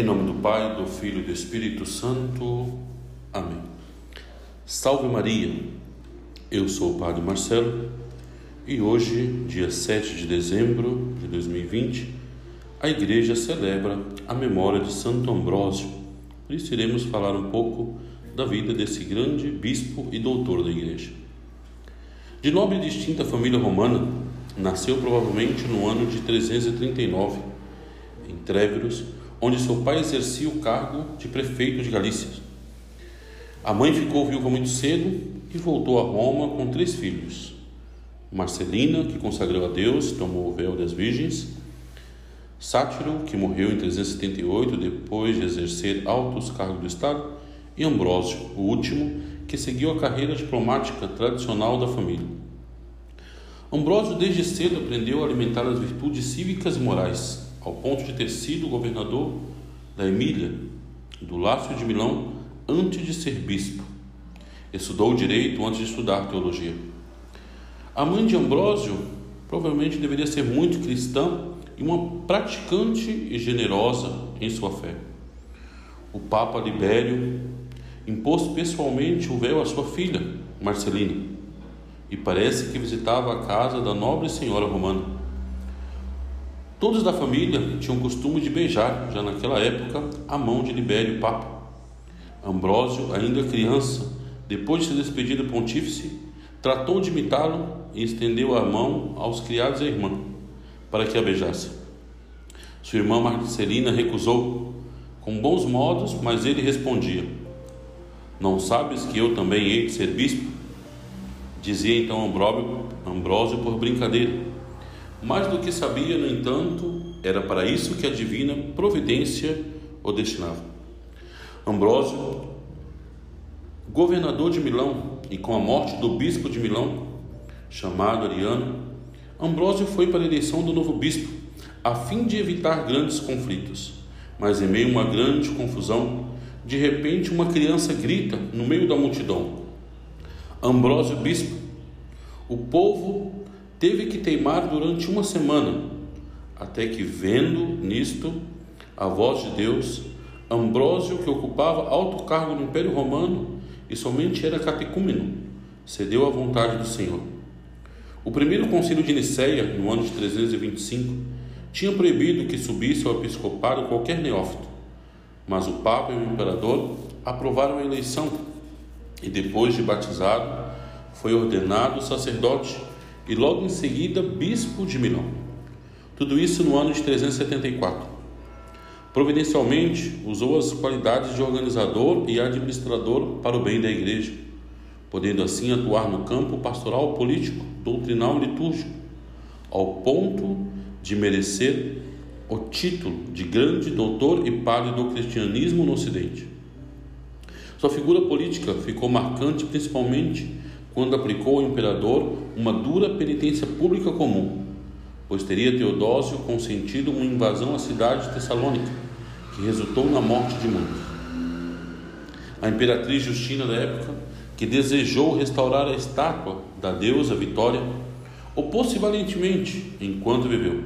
Em nome do Pai, do Filho e do Espírito Santo. Amém. Salve Maria. Eu sou o Padre Marcelo e hoje, dia 7 de dezembro de 2020, a Igreja celebra a memória de Santo Ambrósio. Por isso iremos falar um pouco da vida desse grande bispo e doutor da Igreja. De nobre e distinta família romana, nasceu provavelmente no ano de 339, em Tréveros, onde seu pai exercia o cargo de prefeito de Galícia. A mãe ficou viúva muito cedo e voltou a Roma com três filhos: Marcelina, que consagrou a Deus, tomou o véu das virgens, Sátiro, que morreu em 378 depois de exercer altos cargos do Estado, e Ambrósio, o último, que seguiu a carreira diplomática tradicional da família. Ambrósio desde cedo aprendeu a alimentar as virtudes cívicas e morais, ao ponto de ter sido governador da Emília, do Lácio de Milão, antes de ser bispo. Estudou direito antes de estudar teologia. A mãe de Ambrósio provavelmente deveria ser muito cristã e uma praticante e generosa em sua fé. O Papa Libério impôs pessoalmente o véu à sua filha, Marcelina, e parece que visitava a casa da nobre senhora romana. Todos da família tinham o costume de beijar, já naquela época, a mão de Libério Papa. Ambrósio, ainda criança, depois de se despedir do pontífice, tratou de imitá-lo e estendeu a mão aos criados e à irmã, para que a beijasse. Sua irmã Marcelina recusou, com bons modos, mas ele respondia: Não sabes que eu também hei de ser bispo? Dizia então Ambrósio por brincadeira mais do que sabia, no entanto, era para isso que a divina providência o destinava. Ambrósio, governador de Milão, e com a morte do bispo de Milão, chamado Ariano, Ambrósio foi para a eleição do novo bispo, a fim de evitar grandes conflitos. Mas em meio a uma grande confusão, de repente uma criança grita no meio da multidão: Ambrósio bispo. O povo teve que teimar durante uma semana, até que, vendo nisto a voz de Deus, Ambrósio, que ocupava alto cargo no Império Romano e somente era catecúmeno, cedeu à vontade do Senhor. O primeiro concílio de Nicéia, no ano de 325, tinha proibido que subisse ao episcopado qualquer neófito, mas o Papa e o Imperador aprovaram a eleição e, depois de batizado, foi ordenado sacerdote e logo em seguida bispo de Milão. Tudo isso no ano de 374. Providencialmente, usou as qualidades de organizador e administrador para o bem da igreja, podendo assim atuar no campo pastoral, político, doutrinal e litúrgico, ao ponto de merecer o título de grande doutor e padre do cristianismo no Ocidente. Sua figura política ficou marcante principalmente quando aplicou ao imperador uma dura penitência pública comum, pois teria Teodósio consentido uma invasão à cidade de Tessalônica, que resultou na morte de muitos. A imperatriz Justina da época, que desejou restaurar a estátua da deusa Vitória, opôs-se valentemente enquanto viveu.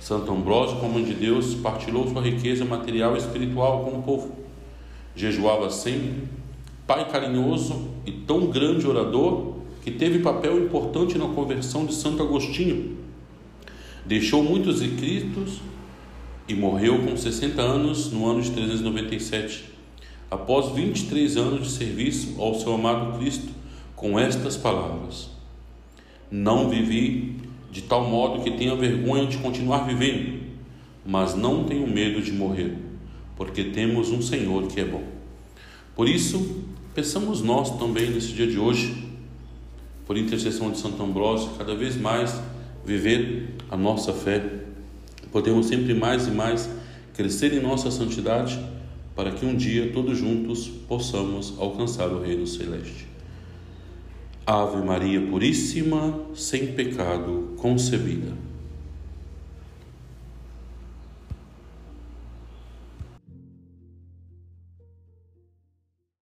Santo Ambrósio, como de Deus, partilhou sua riqueza material e espiritual com o povo. Jejuava sempre pai carinhoso e tão grande orador que teve papel importante na conversão de Santo Agostinho. Deixou muitos escritos e morreu com 60 anos no ano de 397, após 23 anos de serviço ao seu amado Cristo, com estas palavras: Não vivi de tal modo que tenha vergonha de continuar vivendo, mas não tenho medo de morrer, porque temos um Senhor que é bom. Por isso, pensamos nós também nesse dia de hoje, por intercessão de Santo Ambrósio, cada vez mais viver a nossa fé. Podemos sempre mais e mais crescer em nossa santidade, para que um dia todos juntos possamos alcançar o reino celeste. Ave Maria Puríssima, sem pecado concebida.